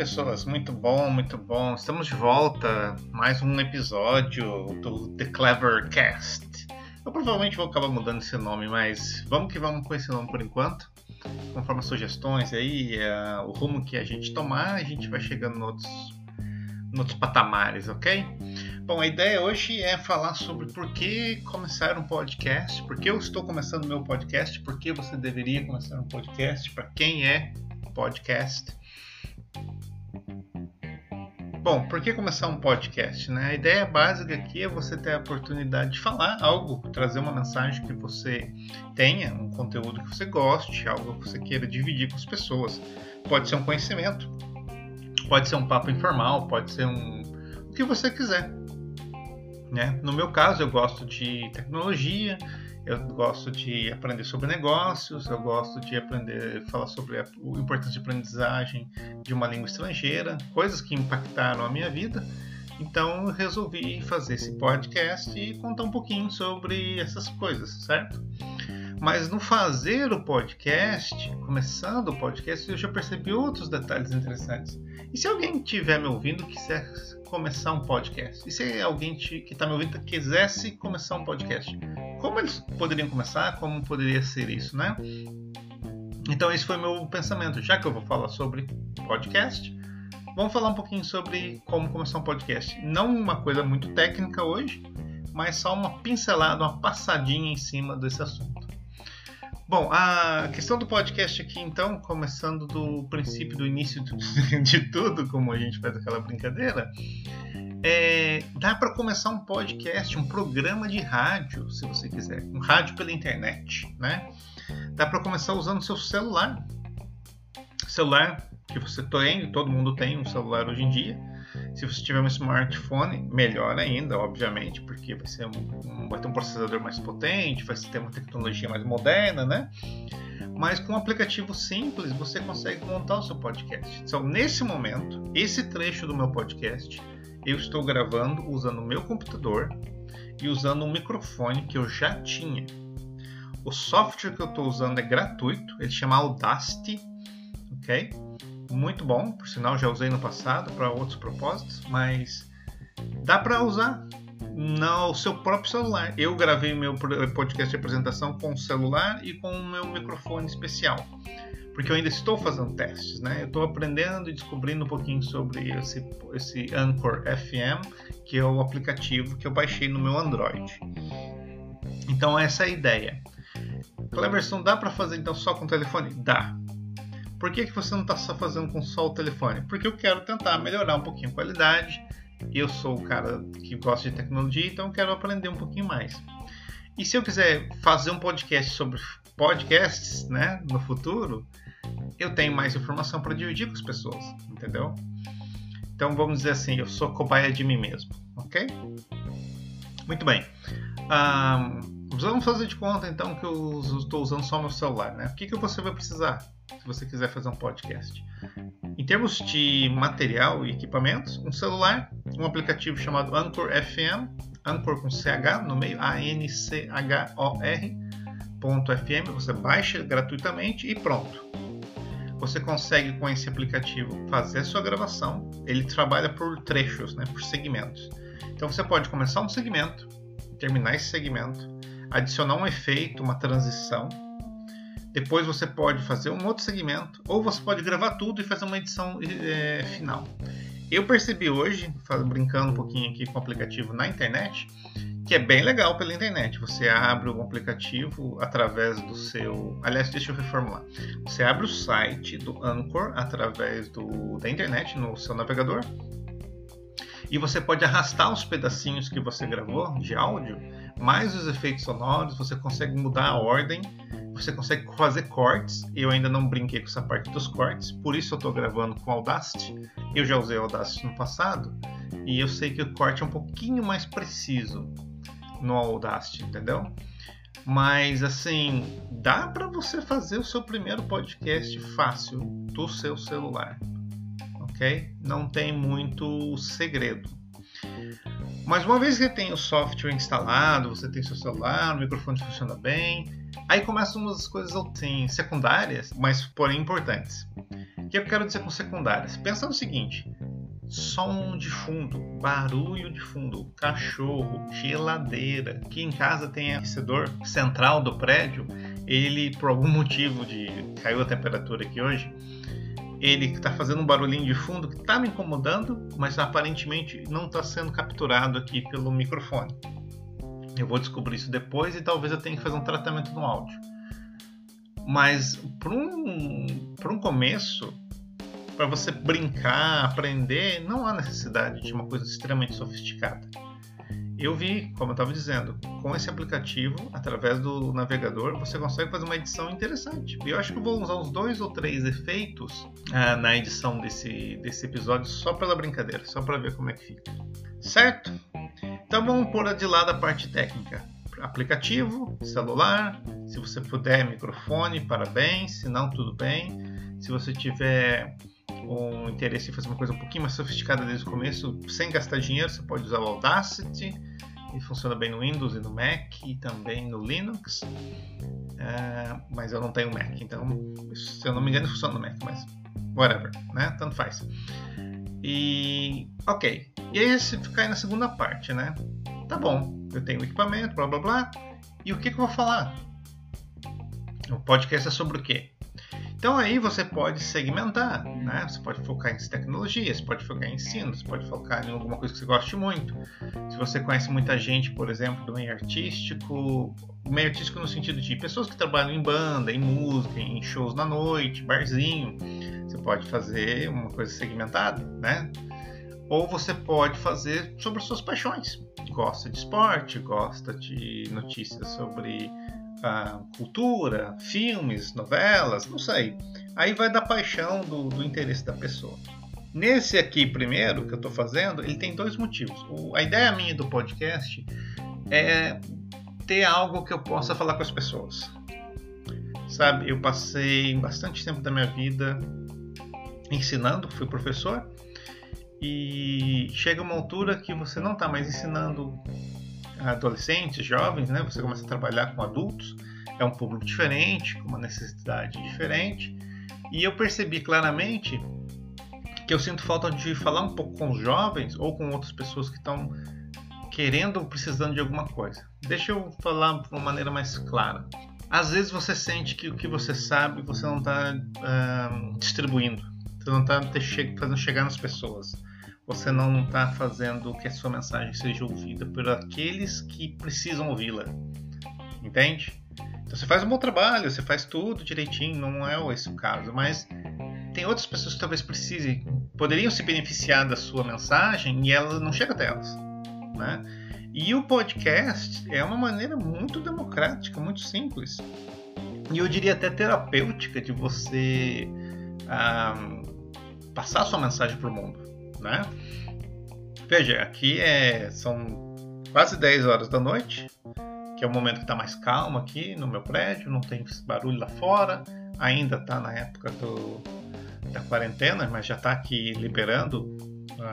Pessoas, muito bom, muito bom. Estamos de volta, mais um episódio do The Clever Cast. Eu provavelmente vou acabar mudando esse nome, mas vamos que vamos com esse nome por enquanto. Conforme as sugestões aí, uh, o rumo que a gente tomar, a gente vai chegando em outros, em outros patamares, ok? Bom, a ideia hoje é falar sobre por que começar um podcast, por que eu estou começando meu podcast, por que você deveria começar um podcast, para quem é podcast. Bom, por que começar um podcast? Né? A ideia básica aqui é você ter a oportunidade de falar algo, trazer uma mensagem que você tenha, um conteúdo que você goste, algo que você queira dividir com as pessoas. Pode ser um conhecimento, pode ser um papo informal, pode ser um o que você quiser. Né? No meu caso, eu gosto de tecnologia, eu gosto de aprender sobre negócios, eu gosto de aprender, falar sobre a, a importância de aprendizagem de uma língua estrangeira, coisas que impactaram a minha vida. Então eu resolvi fazer esse podcast e contar um pouquinho sobre essas coisas, certo? Mas no fazer o podcast, começando o podcast, eu já percebi outros detalhes interessantes. E se alguém estiver me ouvindo quiser começar um podcast? E se alguém que está me ouvindo quisesse começar um podcast? Como eles poderiam começar? Como poderia ser isso, né? Então esse foi meu pensamento. Já que eu vou falar sobre podcast, vamos falar um pouquinho sobre como começar um podcast. Não uma coisa muito técnica hoje, mas só uma pincelada, uma passadinha em cima desse assunto. Bom, a questão do podcast aqui, então, começando do princípio, do início de tudo, como a gente faz aquela brincadeira, é, dá para começar um podcast, um programa de rádio, se você quiser, um rádio pela internet, né? Dá para começar usando seu celular, celular que você tem, todo mundo tem um celular hoje em dia. Se você tiver um smartphone, melhor ainda, obviamente, porque vai, ser um, vai ter um processador mais potente, vai ter uma tecnologia mais moderna, né? Mas com um aplicativo simples você consegue montar o seu podcast. Então, nesse momento, esse trecho do meu podcast eu estou gravando usando o meu computador e usando um microfone que eu já tinha. O software que eu estou usando é gratuito, ele chama Audacity, ok? Muito bom, por sinal já usei no passado para outros propósitos, mas dá para usar no seu próprio celular. Eu gravei meu podcast de apresentação com o celular e com o meu microfone especial porque eu ainda estou fazendo testes, né? Eu estou aprendendo e descobrindo um pouquinho sobre esse, esse Anchor FM, que é o aplicativo que eu baixei no meu Android. Então essa é a ideia. Cleverson, dá para fazer então só com o telefone? Dá. Por que, que você não está só fazendo com só o telefone? Porque eu quero tentar melhorar um pouquinho a qualidade. Eu sou o cara que gosta de tecnologia, então eu quero aprender um pouquinho mais. E se eu quiser fazer um podcast sobre podcasts, né, no futuro, eu tenho mais informação para dividir com as pessoas, entendeu? Então vamos dizer assim, eu sou cobaia de mim mesmo, ok? Muito bem. Um, vamos fazer de conta então que eu estou usando só meu celular, né? O que, que você vai precisar se você quiser fazer um podcast? Em termos de material e equipamentos, um celular, um aplicativo chamado Anchor FM, Anchor com CH no meio, A-N-C-H-O-R, .fm, você baixa gratuitamente e pronto você consegue com esse aplicativo fazer sua gravação. Ele trabalha por trechos, né, por segmentos. Então você pode começar um segmento, terminar esse segmento, adicionar um efeito, uma transição. Depois você pode fazer um outro segmento, ou você pode gravar tudo e fazer uma edição é, final. Eu percebi hoje, brincando um pouquinho aqui com o aplicativo na internet, que é bem legal pela internet. Você abre o aplicativo através do seu. Aliás, deixa eu reformular. Você abre o site do Anchor através do... da internet no seu navegador e você pode arrastar os pedacinhos que você gravou de áudio, mais os efeitos sonoros, você consegue mudar a ordem, você consegue fazer cortes. Eu ainda não brinquei com essa parte dos cortes, por isso eu estou gravando com Audacity. Eu já usei Audacity no passado e eu sei que o corte é um pouquinho mais preciso no Audacity, entendeu? Mas assim, dá para você fazer o seu primeiro podcast fácil do seu celular, ok? Não tem muito segredo. Mas uma vez que tem o software instalado, você tem seu celular, o microfone funciona bem, aí começam umas coisas assim, secundárias, mas porém importantes. que eu quero dizer com secundárias? Pensa no seguinte: som de fundo, barulho de fundo, cachorro, geladeira, que em casa tem aquecedor central do prédio, ele por algum motivo de caiu a temperatura aqui hoje, ele está fazendo um barulhinho de fundo que está me incomodando, mas aparentemente não está sendo capturado aqui pelo microfone. Eu vou descobrir isso depois e talvez eu tenha que fazer um tratamento no áudio. Mas para um, um começo, para você brincar, aprender, não há necessidade de uma coisa extremamente sofisticada. Eu vi, como eu estava dizendo, com esse aplicativo, através do navegador, você consegue fazer uma edição interessante. E eu acho que eu vou usar uns dois ou três efeitos ah, na edição desse, desse episódio só pela brincadeira, só para ver como é que fica. Certo? Então vamos pôr de lado a parte técnica. Aplicativo, celular, se você puder, microfone, parabéns, se não, tudo bem. Se você tiver um interesse em fazer uma coisa um pouquinho mais sofisticada desde o começo, sem gastar dinheiro, você pode usar o Audacity. Ele funciona bem no Windows e no Mac e também no Linux. Uh, mas eu não tenho Mac, então se eu não me engano funciona no Mac, mas whatever, né? Tanto faz. E ok. E aí você fica aí na segunda parte, né? Tá bom, eu tenho equipamento, blá blá blá. E o que, que eu vou falar? O podcast é sobre o quê? Então aí você pode segmentar, né? Você pode focar em tecnologia, você pode focar em ensino, você pode focar em alguma coisa que você goste muito. Se você conhece muita gente, por exemplo, do meio artístico, meio artístico no sentido de pessoas que trabalham em banda, em música, em shows na noite, barzinho, você pode fazer uma coisa segmentada, né? Ou você pode fazer sobre suas paixões. Gosta de esporte, gosta de notícias sobre a cultura, filmes, novelas, não sei. Aí vai da paixão, do, do interesse da pessoa. Nesse aqui primeiro que eu estou fazendo, ele tem dois motivos. O, a ideia minha do podcast é ter algo que eu possa falar com as pessoas. Sabe, eu passei bastante tempo da minha vida ensinando, fui professor, e chega uma altura que você não está mais ensinando adolescentes, jovens, né? Você começa a trabalhar com adultos, é um público diferente, com uma necessidade diferente. E eu percebi claramente que eu sinto falta de falar um pouco com os jovens ou com outras pessoas que estão querendo ou precisando de alguma coisa. Deixa eu falar de uma maneira mais clara. Às vezes você sente que o que você sabe você não está uh, distribuindo, você não está fazendo chegar nas pessoas você não está fazendo que a sua mensagem seja ouvida por aqueles que precisam ouvi-la. Entende? Então você faz um bom trabalho, você faz tudo direitinho, não é esse o caso, mas tem outras pessoas que talvez precisem, poderiam se beneficiar da sua mensagem e ela não chega até elas. Né? E o podcast é uma maneira muito democrática, muito simples. E eu diria até terapêutica de você ah, passar sua mensagem para o mundo né? Veja, aqui é, são quase 10 horas da noite, que é o momento que está mais calmo aqui no meu prédio, não tem barulho lá fora, ainda está na época do, da quarentena, mas já está aqui liberando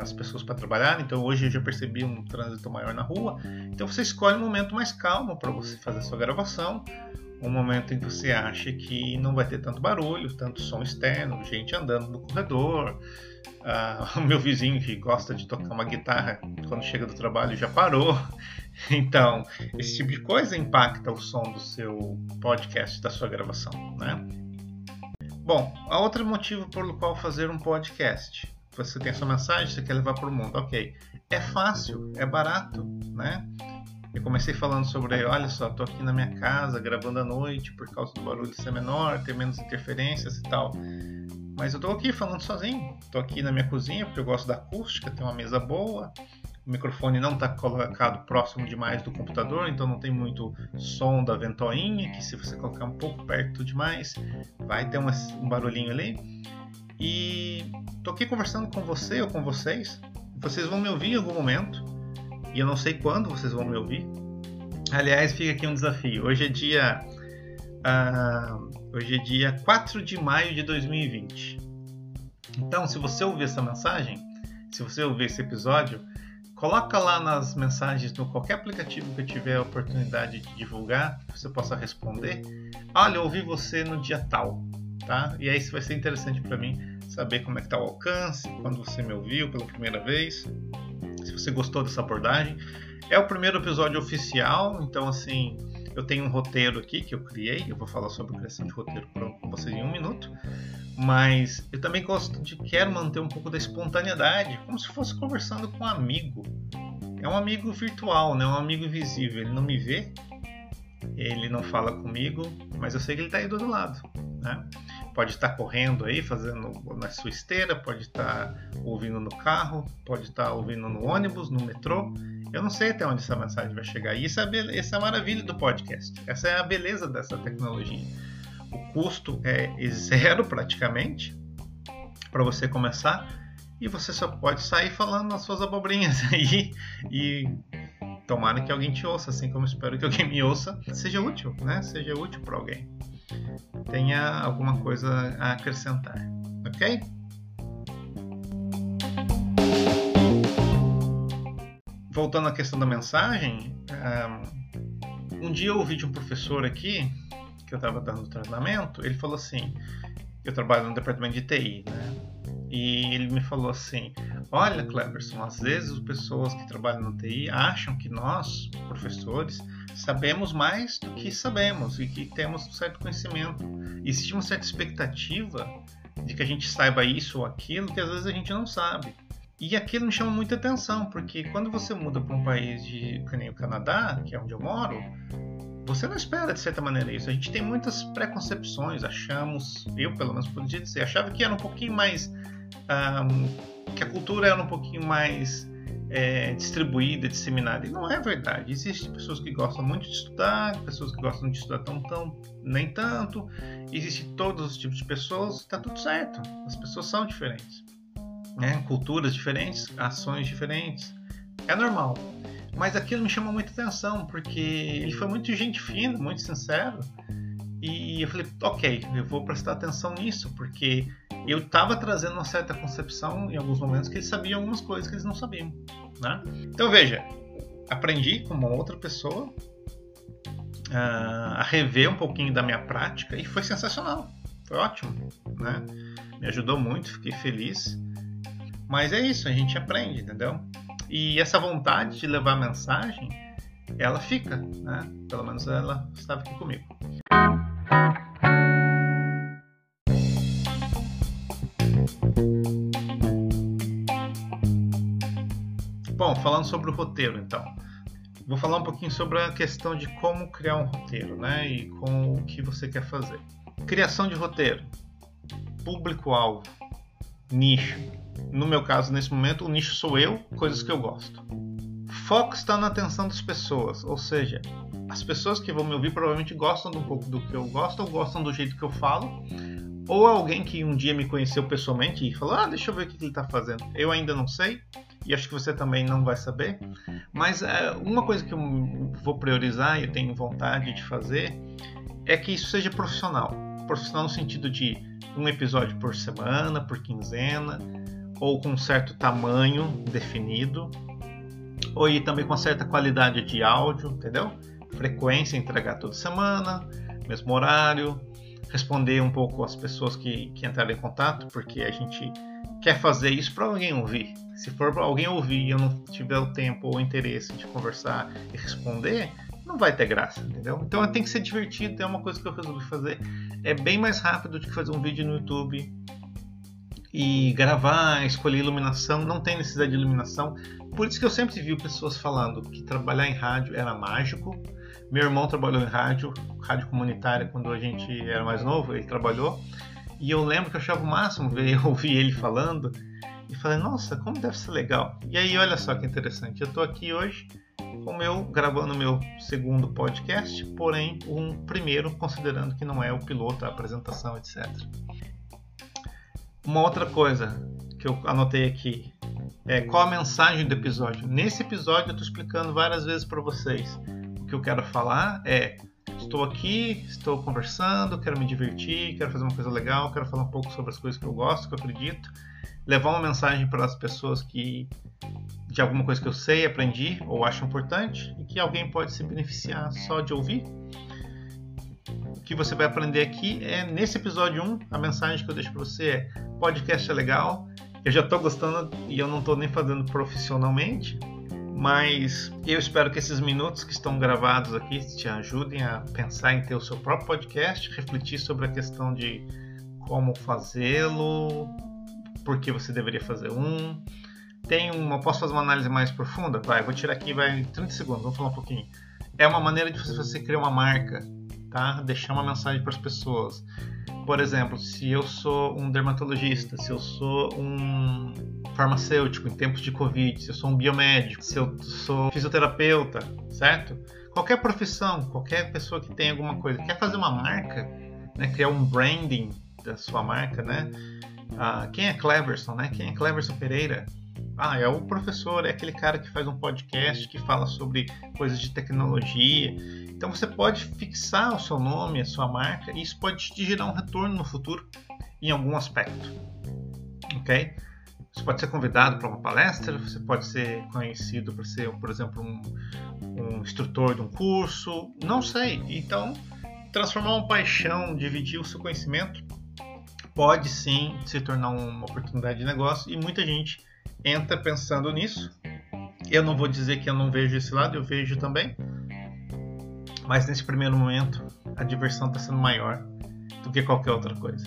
as pessoas para trabalhar, então hoje eu já percebi um trânsito maior na rua. Então você escolhe um momento mais calmo para você fazer a sua gravação, um momento em que você acha que não vai ter tanto barulho, tanto som externo, gente andando no corredor, Uh, o meu vizinho que gosta de tocar uma guitarra quando chega do trabalho já parou. Então, esse tipo de coisa impacta o som do seu podcast, da sua gravação, né? Bom, a outro motivo pelo qual fazer um podcast. Você tem a sua mensagem, você quer levar para o mundo, ok. É fácil, é barato, né? Eu comecei falando sobre, olha só, estou aqui na minha casa gravando à noite por causa do barulho ser menor, ter menos interferências e tal. Mas eu tô aqui falando sozinho. Tô aqui na minha cozinha porque eu gosto da acústica, tem uma mesa boa. O microfone não está colocado próximo demais do computador, então não tem muito som da ventoinha, que se você colocar um pouco perto demais, vai ter um barulhinho ali. E tô aqui conversando com você ou com vocês. Vocês vão me ouvir em algum momento, e eu não sei quando vocês vão me ouvir. Aliás, fica aqui um desafio. Hoje é dia Uh, hoje é dia 4 de maio de 2020. Então, se você ouvir essa mensagem, se você ouvir esse episódio, coloca lá nas mensagens no qualquer aplicativo que eu tiver a oportunidade de divulgar, que você possa responder. Olha, eu ouvi você no dia tal, tá? E aí isso vai ser interessante para mim saber como é que está o alcance, quando você me ouviu pela primeira vez, se você gostou dessa abordagem. É o primeiro episódio oficial, então assim, eu tenho um roteiro aqui que eu criei, eu vou falar sobre criação de roteiro com vocês em um minuto, mas eu também gosto de quero manter um pouco da espontaneidade, como se fosse conversando com um amigo. É um amigo virtual, né? Um amigo invisível. Ele não me vê, ele não fala comigo, mas eu sei que ele está aí do outro lado, né? Pode estar correndo aí, fazendo na sua esteira, pode estar ouvindo no carro, pode estar ouvindo no ônibus, no metrô. Eu não sei até onde essa mensagem vai chegar. E isso é, essa é a maravilha do podcast. Essa é a beleza dessa tecnologia. O custo é zero praticamente para você começar e você só pode sair falando as suas abobrinhas aí e tomara que alguém te ouça, assim como espero que alguém me ouça, seja útil, né? Seja útil para alguém tenha alguma coisa a acrescentar, ok? Voltando à questão da mensagem, um dia eu ouvi de um professor aqui, que eu estava dando treinamento, ele falou assim: eu trabalho no departamento de TI, né? E ele me falou assim: Olha, Cleberson, às vezes as pessoas que trabalham no TI acham que nós, professores, sabemos mais do que sabemos e que temos um certo conhecimento. Existe uma certa expectativa de que a gente saiba isso ou aquilo que às vezes a gente não sabe. E aquilo me chama muita atenção, porque quando você muda para um país de, que nem o Canadá, que é onde eu moro, você não espera de certa maneira isso. A gente tem muitas preconcepções, achamos, eu pelo menos podia dizer, achava que era um pouquinho mais. Um, que a cultura era um pouquinho mais é, distribuída, disseminada. E não é verdade. Existem pessoas que gostam muito de estudar, pessoas que gostam de estudar tão, tão nem tanto. Existem todos os tipos de pessoas, está tudo certo. As pessoas são diferentes. Né? Culturas diferentes, ações diferentes. É normal. Mas aquilo me chamou muita atenção, porque ele foi muito gente fina, muito sincero. E eu falei, ok, eu vou prestar atenção nisso, porque eu estava trazendo uma certa concepção em alguns momentos que eles sabiam algumas coisas que eles não sabiam. Né? Então veja, aprendi com uma outra pessoa uh, a rever um pouquinho da minha prática e foi sensacional, foi ótimo, né? Me ajudou muito, fiquei feliz. Mas é isso, a gente aprende, entendeu? E essa vontade de levar a mensagem, ela fica, né? Pelo menos ela estava aqui comigo. Falando sobre o roteiro, então. Vou falar um pouquinho sobre a questão de como criar um roteiro, né? E com o que você quer fazer. Criação de roteiro. Público-alvo. Nicho. No meu caso, nesse momento, o nicho sou eu, coisas que eu gosto. Foco está na atenção das pessoas, ou seja, as pessoas que vão me ouvir provavelmente gostam um pouco do que eu gosto, ou gostam do jeito que eu falo, ou alguém que um dia me conheceu pessoalmente e falou: Ah, deixa eu ver o que ele está fazendo. Eu ainda não sei, e acho que você também não vai saber. Mas é, uma coisa que eu vou priorizar e eu tenho vontade de fazer é que isso seja profissional. Profissional no sentido de um episódio por semana, por quinzena, ou com um certo tamanho definido, ou ir também com certa qualidade de áudio, entendeu? Frequência, entregar toda semana, mesmo horário, responder um pouco as pessoas que, que entraram em contato, porque a gente quer fazer isso para alguém ouvir. Se for para alguém ouvir e eu não tiver o tempo ou o interesse de conversar e responder, não vai ter graça, entendeu? Então tem que ser divertido, é uma coisa que eu resolvi fazer. É bem mais rápido do que fazer um vídeo no YouTube e gravar, escolher iluminação, não tem necessidade de iluminação. Por isso que eu sempre vi pessoas falando que trabalhar em rádio era mágico. Meu irmão trabalhou em rádio, rádio comunitária, quando a gente era mais novo, ele trabalhou. E eu lembro que eu achava o máximo ver, ouvir ele falando e falei, nossa, como deve ser legal. E aí, olha só que interessante, eu estou aqui hoje como eu gravando meu segundo podcast, porém um primeiro, considerando que não é o piloto, a apresentação, etc. Uma outra coisa que eu anotei aqui é qual a mensagem do episódio. Nesse episódio eu estou explicando várias vezes para vocês. O que eu quero falar é estou aqui, estou conversando, quero me divertir, quero fazer uma coisa legal, quero falar um pouco sobre as coisas que eu gosto, que eu acredito, levar uma mensagem para as pessoas que de alguma coisa que eu sei, aprendi ou acho importante e que alguém pode se beneficiar só de ouvir. que você vai aprender aqui é nesse episódio 1, a mensagem que eu deixo para você é: podcast é legal, eu já estou gostando e eu não estou nem fazendo profissionalmente, mas eu espero que esses minutos que estão gravados aqui te ajudem a pensar em ter o seu próprio podcast, refletir sobre a questão de como fazê-lo, por que você deveria fazer um. Tem uma, posso fazer uma análise mais profunda? Vai, vou tirar aqui, vai 30 segundos, vamos falar um pouquinho. É uma maneira de você criar uma marca, tá? Deixar uma mensagem para as pessoas. Por exemplo, se eu sou um dermatologista, se eu sou um farmacêutico em tempos de Covid, se eu sou um biomédico, se eu sou fisioterapeuta, certo? Qualquer profissão, qualquer pessoa que tem alguma coisa, quer fazer uma marca, né, criar um branding da sua marca, né? Ah, quem é Cleverson, né? Quem é Cleverson Pereira? Ah, é o professor, é aquele cara que faz um podcast que fala sobre coisas de tecnologia. Então você pode fixar o seu nome, a sua marca, e isso pode te gerar um retorno no futuro em algum aspecto. Ok? Você pode ser convidado para uma palestra, você pode ser conhecido por ser, por exemplo, um, um instrutor de um curso, não sei. Então, transformar uma paixão, dividir o seu conhecimento, pode sim se tornar uma oportunidade de negócio e muita gente entra pensando nisso. Eu não vou dizer que eu não vejo esse lado, eu vejo também. Mas nesse primeiro momento, a diversão está sendo maior do que qualquer outra coisa.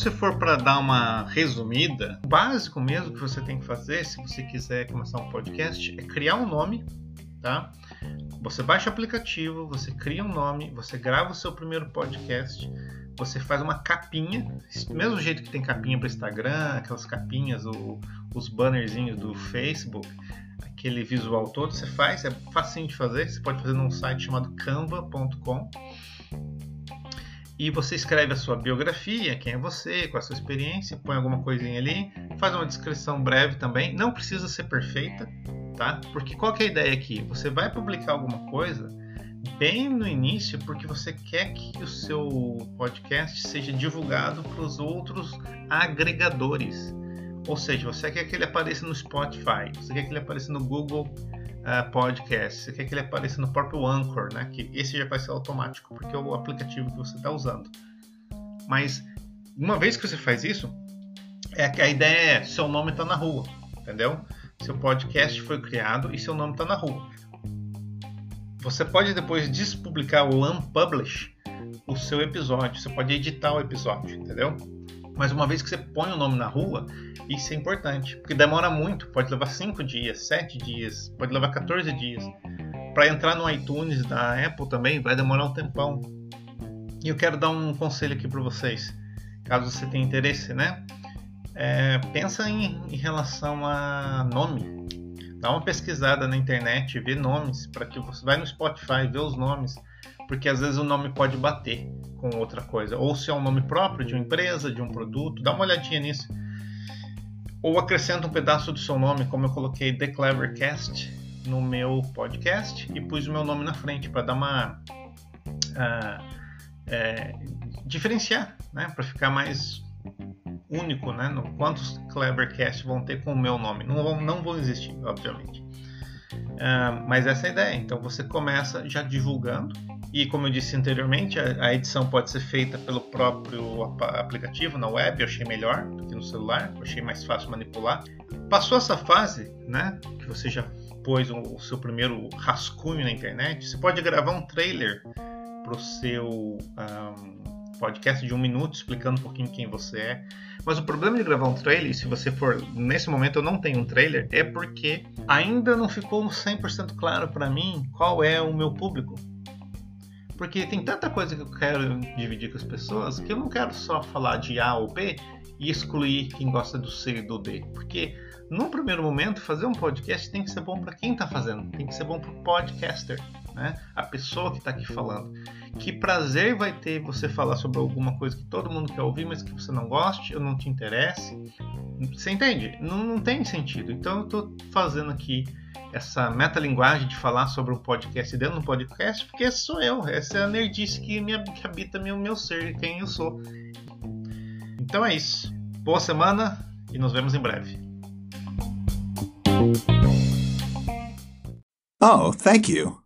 Se for para dar uma resumida, o básico mesmo que você tem que fazer, se você quiser começar um podcast, é criar um nome, tá? Você baixa o aplicativo, você cria um nome, você grava o seu primeiro podcast, você faz uma capinha, mesmo jeito que tem capinha para Instagram, aquelas capinhas, o, os bannerzinhos do Facebook, aquele visual todo, você faz, é facinho de fazer, você pode fazer num site chamado canva.com e você escreve a sua biografia, quem é você, qual é a sua experiência, põe alguma coisinha ali, faz uma descrição breve também, não precisa ser perfeita, tá? Porque qual é a ideia aqui? Você vai publicar alguma coisa bem no início porque você quer que o seu podcast seja divulgado para os outros agregadores. Ou seja, você quer que ele apareça no Spotify, você quer que ele apareça no Google uh, podcast, você quer que ele apareça no próprio Anchor, né? Que esse já vai ser automático, porque é o aplicativo que você está usando. Mas uma vez que você faz isso, é que a ideia é seu nome está na rua, entendeu? Seu podcast foi criado e seu nome está na rua. Você pode depois despublicar o unpublish o seu episódio, você pode editar o episódio, entendeu? Mas uma vez que você põe o nome na rua, isso é importante, porque demora muito, pode levar 5 dias, 7 dias, pode levar 14 dias. Para entrar no iTunes da Apple também vai demorar um tempão. E eu quero dar um conselho aqui para vocês, caso você tenha interesse, né? É, pensa em, em relação a nome. Dá uma pesquisada na internet, vê nomes, para que você vai no Spotify, vê os nomes porque às vezes o nome pode bater com outra coisa. Ou se é um nome próprio de uma empresa, de um produto, dá uma olhadinha nisso. Ou acrescenta um pedaço do seu nome, como eu coloquei The Clevercast no meu podcast e pus o meu nome na frente para dar uma. Uh, é, diferenciar, né? Para ficar mais único, né? No, quantos Clevercast vão ter com o meu nome? Não vão, não vão existir, obviamente. Uh, mas essa é a ideia. Então você começa já divulgando e como eu disse anteriormente, a, a, edição pode ser feita pelo próprio aplicativo na web, eu achei melhor do que no celular, eu achei mais fácil manipular. Passou essa fase, né, que você já pôs o, o seu primeiro rascunho na internet, você pode gravar um trailer para o seu um, podcast de um minuto explicando um pouquinho quem você é. Mas o problema de gravar um trailer, se você for nesse momento eu não tenho um trailer, é porque ainda não ficou 100% claro para mim qual é o meu público. Porque tem tanta coisa que eu quero dividir com as pessoas que eu não quero só falar de A ou B e excluir quem gosta do C e do D. Porque num primeiro momento, fazer um podcast tem que ser bom para quem está fazendo, tem que ser bom para o podcaster, né? a pessoa que está aqui falando. Que prazer vai ter você falar sobre alguma coisa que todo mundo quer ouvir, mas que você não goste ou não te interesse? Você entende? Não, não tem sentido. Então eu estou fazendo aqui essa metalinguagem de falar sobre um podcast dentro de um podcast, porque sou eu, essa é a nerdice que, me, que habita meu, meu ser, quem eu sou. Então é isso. Boa semana e nos vemos em breve. Oh, thank you.